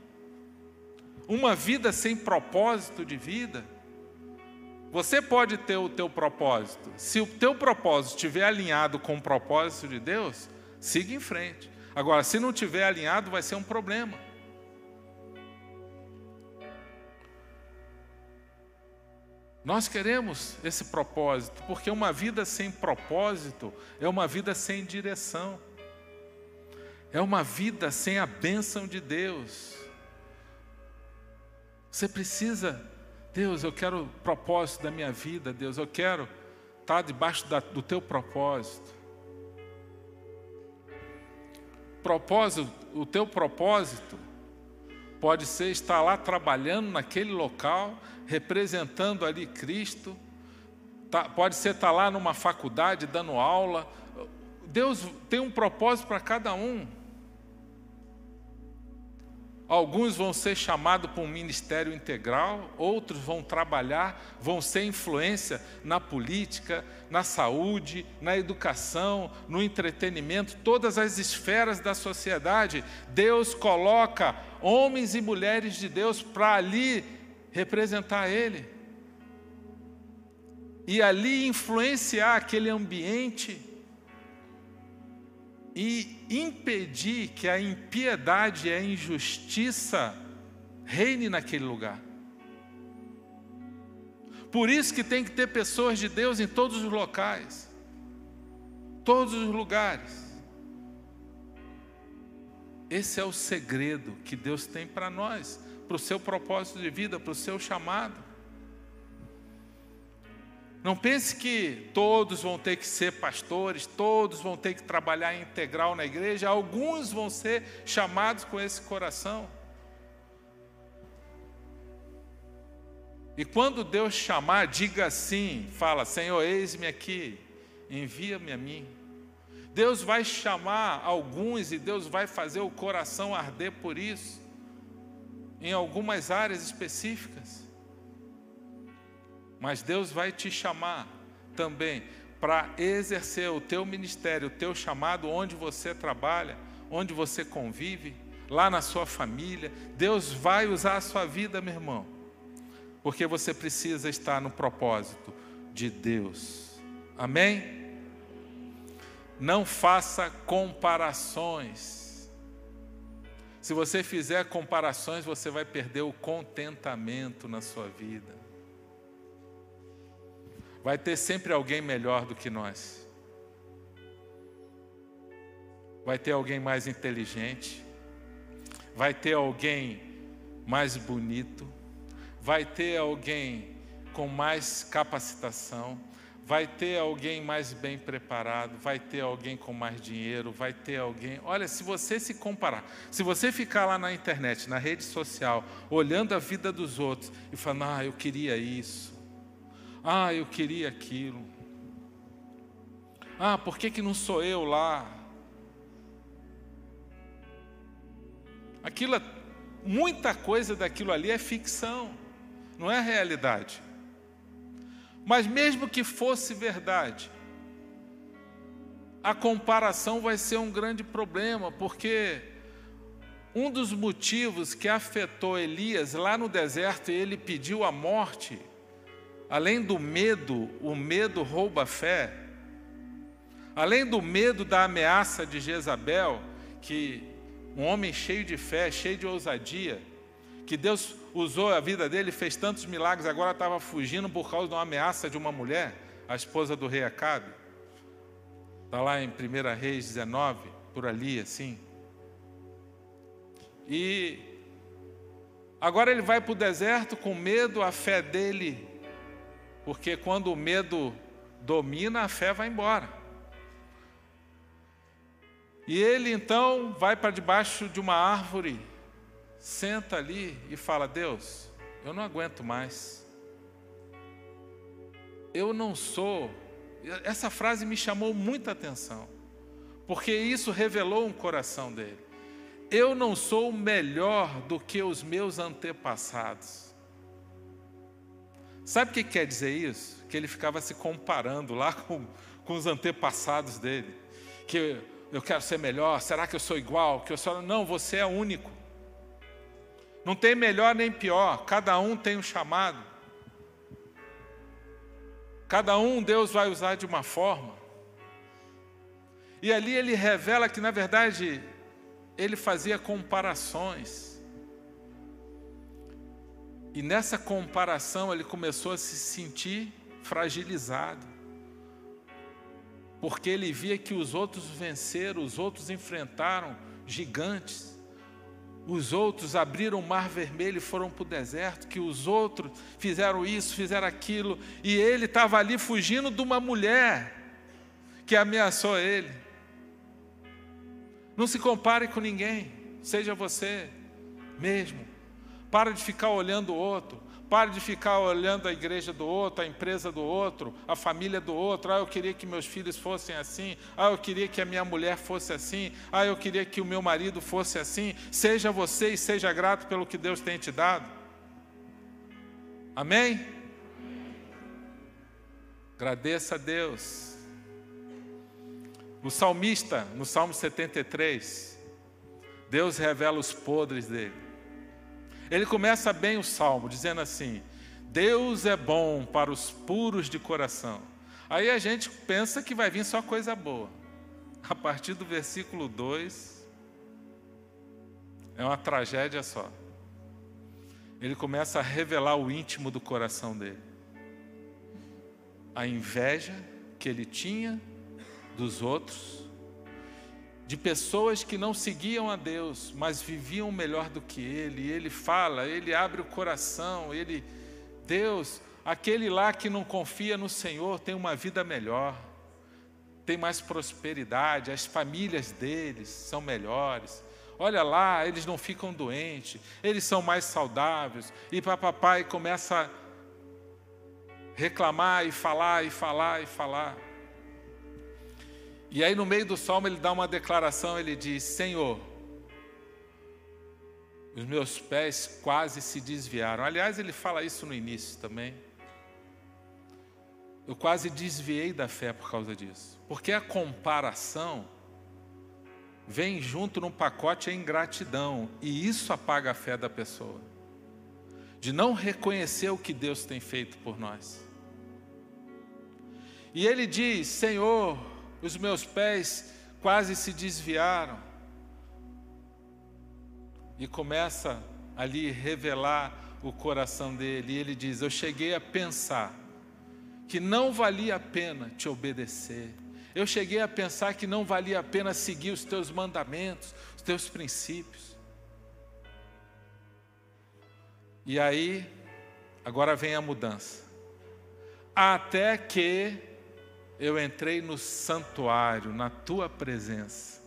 Uma vida sem propósito de vida. Você pode ter o teu propósito. Se o teu propósito estiver alinhado com o propósito de Deus, siga em frente. Agora, se não estiver alinhado, vai ser um problema. Nós queremos esse propósito, porque uma vida sem propósito é uma vida sem direção, é uma vida sem a bênção de Deus. Você precisa, Deus, eu quero o propósito da minha vida, Deus, eu quero estar debaixo da, do teu propósito. Propósito, o teu propósito pode ser estar lá trabalhando naquele local, representando ali Cristo, tá, pode ser estar lá numa faculdade dando aula. Deus tem um propósito para cada um. Alguns vão ser chamados para um ministério integral, outros vão trabalhar, vão ser influência na política, na saúde, na educação, no entretenimento, todas as esferas da sociedade. Deus coloca homens e mulheres de Deus para ali representar Ele e ali influenciar aquele ambiente e impedir que a impiedade e a injustiça reine naquele lugar. Por isso que tem que ter pessoas de Deus em todos os locais, todos os lugares. Esse é o segredo que Deus tem para nós, para o seu propósito de vida, para o seu chamado. Não pense que todos vão ter que ser pastores, todos vão ter que trabalhar integral na igreja, alguns vão ser chamados com esse coração. E quando Deus chamar, diga assim: fala, Senhor, eis-me aqui, envia-me a mim. Deus vai chamar alguns e Deus vai fazer o coração arder por isso, em algumas áreas específicas. Mas Deus vai te chamar também para exercer o teu ministério, o teu chamado onde você trabalha, onde você convive, lá na sua família. Deus vai usar a sua vida, meu irmão, porque você precisa estar no propósito de Deus. Amém? Não faça comparações. Se você fizer comparações, você vai perder o contentamento na sua vida. Vai ter sempre alguém melhor do que nós. Vai ter alguém mais inteligente. Vai ter alguém mais bonito. Vai ter alguém com mais capacitação vai ter alguém mais bem preparado, vai ter alguém com mais dinheiro, vai ter alguém. Olha, se você se comparar, se você ficar lá na internet, na rede social, olhando a vida dos outros e falando, ah, eu queria isso, ah, eu queria aquilo, ah, por que, que não sou eu lá? Aquilo, muita coisa daquilo ali é ficção, não é realidade. Mas mesmo que fosse verdade, a comparação vai ser um grande problema, porque um dos motivos que afetou Elias lá no deserto ele pediu a morte, além do medo, o medo rouba a fé, além do medo da ameaça de Jezabel, que um homem cheio de fé, cheio de ousadia, que Deus usou a vida dele, fez tantos milagres, agora estava fugindo por causa de uma ameaça de uma mulher, a esposa do rei Acabe. Está lá em 1 Reis 19, por ali, assim. E agora ele vai para o deserto com medo, a fé dele, porque quando o medo domina, a fé vai embora. E ele então vai para debaixo de uma árvore senta ali e fala: Deus, eu não aguento mais. Eu não sou. Essa frase me chamou muita atenção, porque isso revelou um coração dele. Eu não sou melhor do que os meus antepassados. Sabe o que quer dizer isso? Que ele ficava se comparando lá com, com os antepassados dele. Que eu quero ser melhor, será que eu sou igual? Que eu sou... Não, você é único. Não tem melhor nem pior, cada um tem um chamado. Cada um Deus vai usar de uma forma. E ali ele revela que, na verdade, ele fazia comparações. E nessa comparação ele começou a se sentir fragilizado. Porque ele via que os outros venceram, os outros enfrentaram gigantes os outros abriram o mar vermelho e foram para o deserto, que os outros fizeram isso, fizeram aquilo, e ele estava ali fugindo de uma mulher que ameaçou ele. Não se compare com ninguém, seja você mesmo. Para de ficar olhando o outro. Pare de ficar olhando a igreja do outro, a empresa do outro, a família do outro. Ah, eu queria que meus filhos fossem assim. Ah, eu queria que a minha mulher fosse assim. Ah, eu queria que o meu marido fosse assim. Seja você e seja grato pelo que Deus tem te dado. Amém? Agradeça a Deus. O salmista, no Salmo 73, Deus revela os podres dele. Ele começa bem o salmo, dizendo assim: Deus é bom para os puros de coração. Aí a gente pensa que vai vir só coisa boa. A partir do versículo 2, é uma tragédia só. Ele começa a revelar o íntimo do coração dele. A inveja que ele tinha dos outros, de pessoas que não seguiam a Deus, mas viviam melhor do que ele. Ele fala, ele abre o coração, ele, Deus, aquele lá que não confia no Senhor tem uma vida melhor, tem mais prosperidade, as famílias deles são melhores. Olha lá, eles não ficam doentes, eles são mais saudáveis. E papai começa reclamar e falar e falar e falar. E aí no meio do salmo ele dá uma declaração, ele diz: Senhor, os meus pés quase se desviaram. Aliás, ele fala isso no início também. Eu quase desviei da fé por causa disso. Porque a comparação vem junto num pacote a ingratidão, e isso apaga a fé da pessoa. De não reconhecer o que Deus tem feito por nós. E ele diz: Senhor, os meus pés quase se desviaram. E começa ali revelar o coração dele, e ele diz: Eu cheguei a pensar que não valia a pena te obedecer. Eu cheguei a pensar que não valia a pena seguir os teus mandamentos, os teus princípios. E aí, agora vem a mudança. Até que eu entrei no santuário, na tua presença.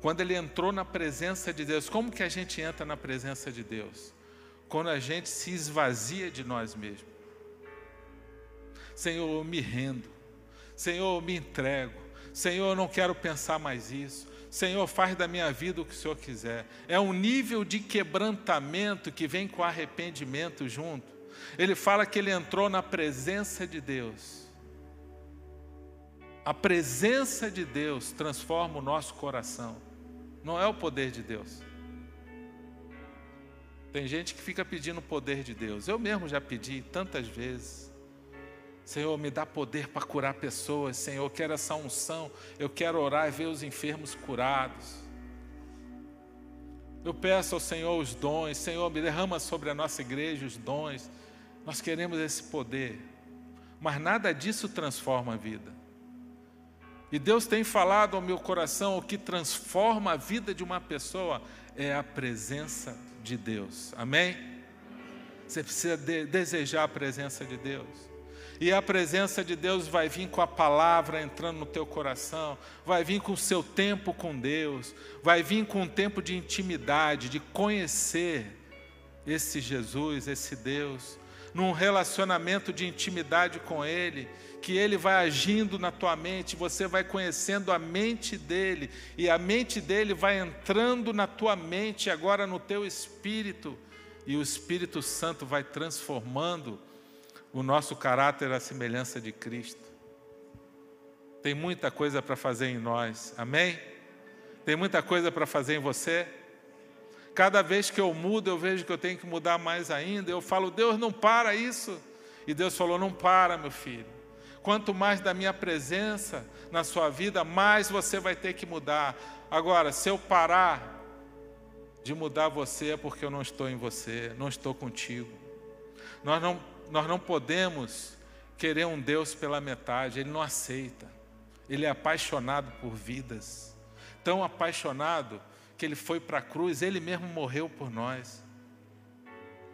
Quando ele entrou na presença de Deus, como que a gente entra na presença de Deus? Quando a gente se esvazia de nós mesmos. Senhor, eu me rendo. Senhor, eu me entrego. Senhor, eu não quero pensar mais isso. Senhor, faz da minha vida o que o Senhor quiser. É um nível de quebrantamento que vem com arrependimento junto. Ele fala que ele entrou na presença de Deus. A presença de Deus transforma o nosso coração, não é o poder de Deus. Tem gente que fica pedindo o poder de Deus. Eu mesmo já pedi tantas vezes. Senhor, me dá poder para curar pessoas. Senhor, eu quero essa unção. Eu quero orar e ver os enfermos curados. Eu peço ao Senhor os dons. Senhor, me derrama sobre a nossa igreja os dons. Nós queremos esse poder. Mas nada disso transforma a vida. E Deus tem falado ao meu coração: o que transforma a vida de uma pessoa é a presença de Deus. Amém? Você precisa de, desejar a presença de Deus. E a presença de Deus vai vir com a palavra entrando no teu coração, vai vir com o seu tempo com Deus, vai vir com um tempo de intimidade, de conhecer esse Jesus, esse Deus, num relacionamento de intimidade com Ele que ele vai agindo na tua mente, você vai conhecendo a mente dele, e a mente dele vai entrando na tua mente, agora no teu espírito, e o Espírito Santo vai transformando o nosso caráter à semelhança de Cristo. Tem muita coisa para fazer em nós, amém? Tem muita coisa para fazer em você. Cada vez que eu mudo, eu vejo que eu tenho que mudar mais ainda. Eu falo, Deus, não para isso. E Deus falou: não para, meu filho. Quanto mais da minha presença na sua vida, mais você vai ter que mudar. Agora, se eu parar de mudar você, é porque eu não estou em você, não estou contigo. Nós não, nós não podemos querer um Deus pela metade, Ele não aceita. Ele é apaixonado por vidas, tão apaixonado que Ele foi para a cruz, Ele mesmo morreu por nós.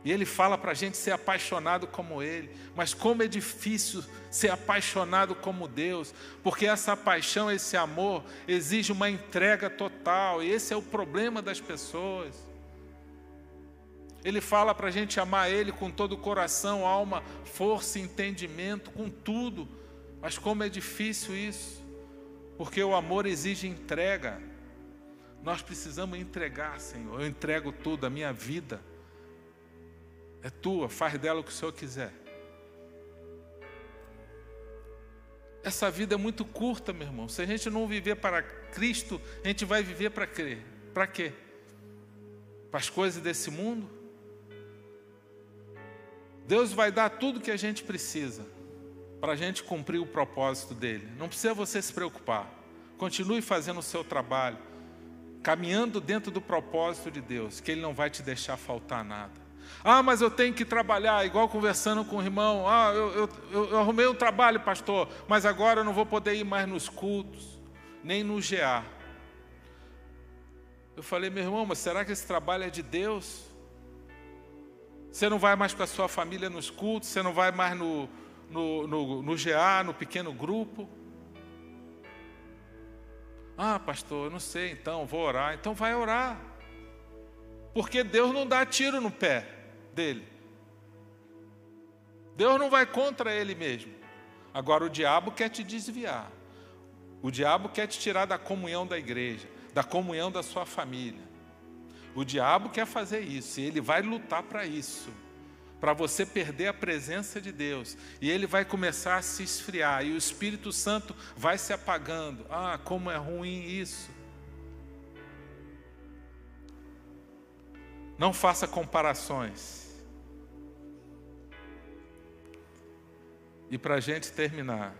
E ele fala para a gente ser apaixonado como ele. Mas como é difícil ser apaixonado como Deus, porque essa paixão, esse amor, exige uma entrega total. E esse é o problema das pessoas. Ele fala para a gente amar Ele com todo o coração, alma, força, entendimento, com tudo. Mas como é difícil isso, porque o amor exige entrega. Nós precisamos entregar, Senhor. Eu entrego tudo, a minha vida é tua, faz dela o que o Senhor quiser. Essa vida é muito curta, meu irmão. Se a gente não viver para Cristo, a gente vai viver para quê? Para quê? Para as coisas desse mundo? Deus vai dar tudo que a gente precisa para a gente cumprir o propósito dele. Não precisa você se preocupar. Continue fazendo o seu trabalho, caminhando dentro do propósito de Deus, que Ele não vai te deixar faltar nada. Ah, mas eu tenho que trabalhar, igual conversando com o irmão. Ah, eu, eu, eu, arrumei um trabalho, pastor, mas agora eu não vou poder ir mais nos cultos, nem no GA. Eu falei, meu irmão, mas será que esse trabalho é de Deus? Você não vai mais com a sua família nos cultos, você não vai mais no, no, no, no GA, no pequeno grupo? Ah, pastor, eu não sei, então vou orar. Então vai orar. Porque Deus não dá tiro no pé dele. Deus não vai contra ele mesmo. Agora o diabo quer te desviar. O diabo quer te tirar da comunhão da igreja, da comunhão da sua família. O diabo quer fazer isso e ele vai lutar para isso para você perder a presença de Deus. E ele vai começar a se esfriar e o Espírito Santo vai se apagando. Ah, como é ruim isso. Não faça comparações. E para a gente terminar,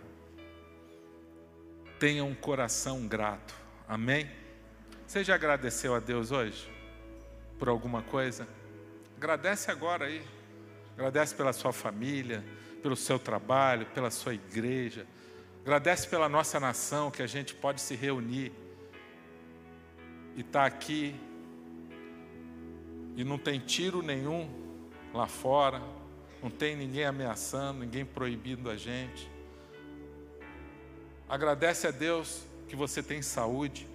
tenha um coração grato. Amém? Você já agradeceu a Deus hoje? Por alguma coisa? Agradece agora aí. Agradece pela sua família, pelo seu trabalho, pela sua igreja. Agradece pela nossa nação que a gente pode se reunir e estar tá aqui e não tem tiro nenhum lá fora, não tem ninguém ameaçando, ninguém proibindo a gente. Agradece a Deus que você tem saúde.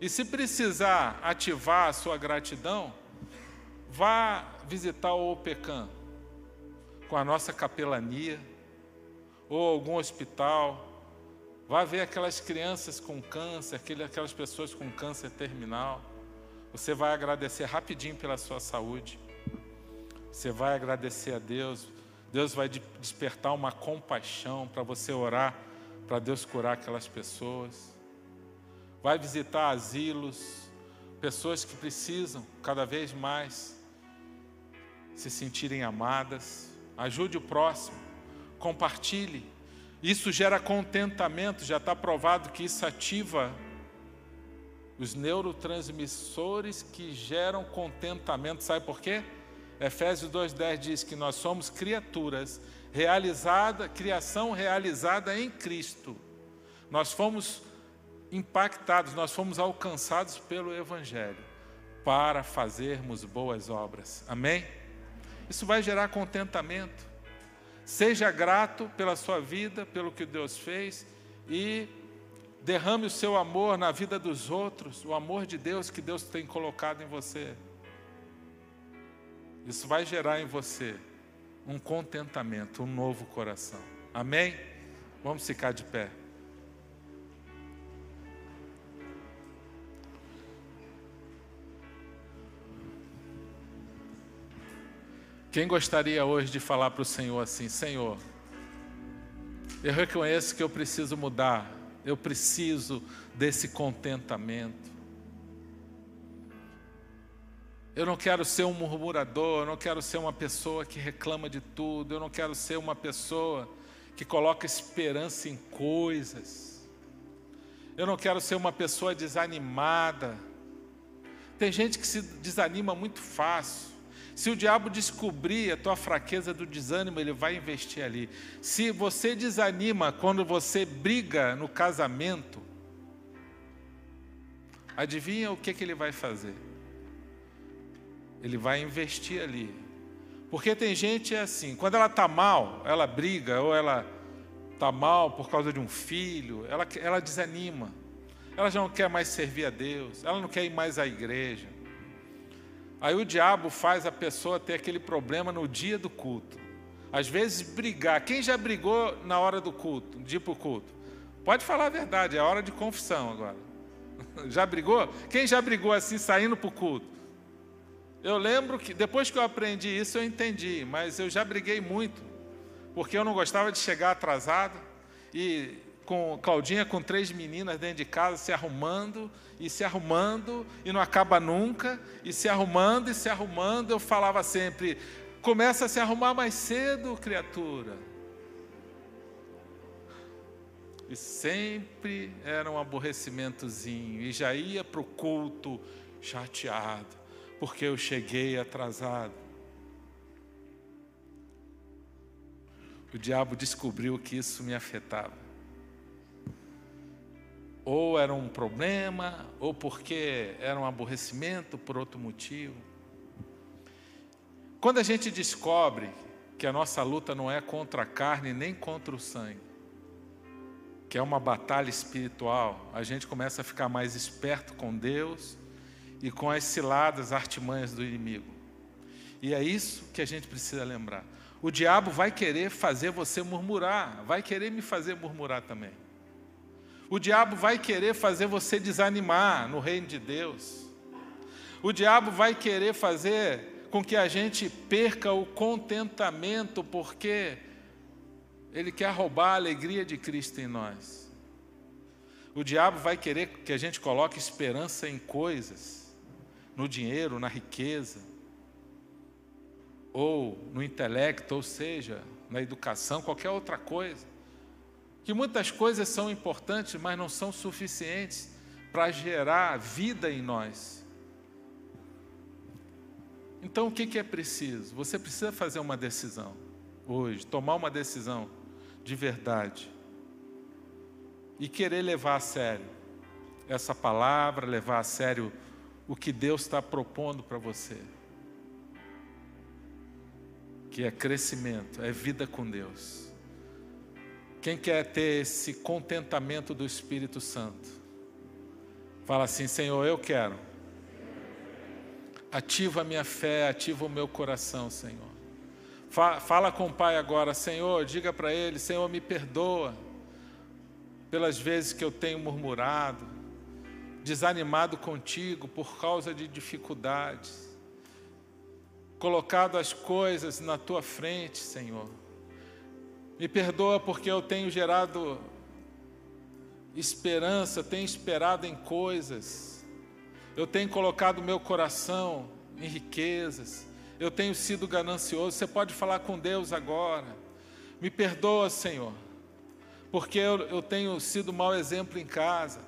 E se precisar ativar a sua gratidão, Vá visitar o OPECAM com a nossa capelania, ou algum hospital. Vá ver aquelas crianças com câncer, aquelas pessoas com câncer terminal. Você vai agradecer rapidinho pela sua saúde. Você vai agradecer a Deus. Deus vai despertar uma compaixão para você orar, para Deus curar aquelas pessoas. Vai visitar asilos, pessoas que precisam cada vez mais se sentirem amadas. Ajude o próximo, compartilhe. Isso gera contentamento, já está provado que isso ativa os neurotransmissores que geram contentamento. Sabe por quê? Efésios 2,10 diz que nós somos criaturas realizada, criação realizada em Cristo. Nós fomos impactados, nós fomos alcançados pelo Evangelho para fazermos boas obras. Amém? Isso vai gerar contentamento. Seja grato pela sua vida, pelo que Deus fez e derrame o seu amor na vida dos outros, o amor de Deus que Deus tem colocado em você. Isso vai gerar em você um contentamento, um novo coração. Amém? Vamos ficar de pé. Quem gostaria hoje de falar para o Senhor assim: Senhor, eu reconheço que eu preciso mudar, eu preciso desse contentamento. Eu não quero ser um murmurador, eu não quero ser uma pessoa que reclama de tudo, eu não quero ser uma pessoa que coloca esperança em coisas. Eu não quero ser uma pessoa desanimada. Tem gente que se desanima muito fácil. Se o diabo descobrir a tua fraqueza do desânimo, ele vai investir ali. Se você desanima quando você briga no casamento, adivinha o que, que ele vai fazer? Ele vai investir ali. Porque tem gente assim, quando ela está mal, ela briga, ou ela está mal por causa de um filho, ela, ela desanima. Ela já não quer mais servir a Deus, ela não quer ir mais à igreja. Aí o diabo faz a pessoa ter aquele problema no dia do culto. Às vezes brigar. Quem já brigou na hora do culto, de ir para o culto? Pode falar a verdade, é hora de confissão agora. Já brigou? Quem já brigou assim saindo para o culto? Eu lembro que depois que eu aprendi isso eu entendi, mas eu já briguei muito, porque eu não gostava de chegar atrasado e com Claudinha com três meninas dentro de casa se arrumando e se arrumando e não acaba nunca e se arrumando e se arrumando eu falava sempre começa a se arrumar mais cedo criatura. E sempre era um aborrecimentozinho e já ia para o culto chateado porque eu cheguei atrasado. O diabo descobriu que isso me afetava ou era um problema, ou porque era um aborrecimento por outro motivo. Quando a gente descobre que a nossa luta não é contra a carne nem contra o sangue, que é uma batalha espiritual, a gente começa a ficar mais esperto com Deus e com as ciladas, artimanhas do inimigo. E é isso que a gente precisa lembrar. o diabo vai querer fazer você murmurar, vai querer me fazer murmurar também. O diabo vai querer fazer você desanimar no reino de Deus. O diabo vai querer fazer com que a gente perca o contentamento, porque ele quer roubar a alegria de Cristo em nós. O diabo vai querer que a gente coloque esperança em coisas, no dinheiro, na riqueza, ou no intelecto, ou seja, na educação, qualquer outra coisa. Que muitas coisas são importantes, mas não são suficientes para gerar vida em nós. Então o que é preciso? Você precisa fazer uma decisão hoje, tomar uma decisão de verdade e querer levar a sério essa palavra, levar a sério o que Deus está propondo para você. Que é crescimento, é vida com Deus. Quem quer ter esse contentamento do Espírito Santo? Fala assim: Senhor, eu quero. Ativa a minha fé, ativa o meu coração, Senhor. Fala com o Pai agora, Senhor, diga para Ele: Senhor, me perdoa pelas vezes que eu tenho murmurado, desanimado contigo por causa de dificuldades, colocado as coisas na tua frente, Senhor. Me perdoa porque eu tenho gerado esperança, tenho esperado em coisas, eu tenho colocado meu coração em riquezas eu tenho sido ganancioso. Você pode falar com Deus agora. Me perdoa, Senhor, porque eu, eu tenho sido mau exemplo em casa,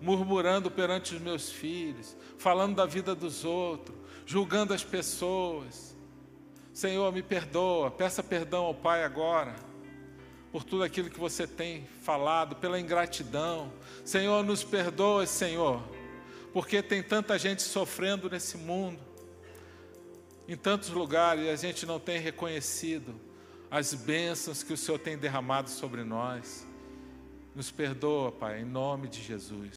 murmurando perante os meus filhos, falando da vida dos outros, julgando as pessoas. Senhor, me perdoa, peça perdão ao Pai agora por tudo aquilo que você tem falado, pela ingratidão. Senhor, nos perdoa, Senhor, porque tem tanta gente sofrendo nesse mundo em tantos lugares a gente não tem reconhecido as bênçãos que o Senhor tem derramado sobre nós. Nos perdoa, Pai, em nome de Jesus.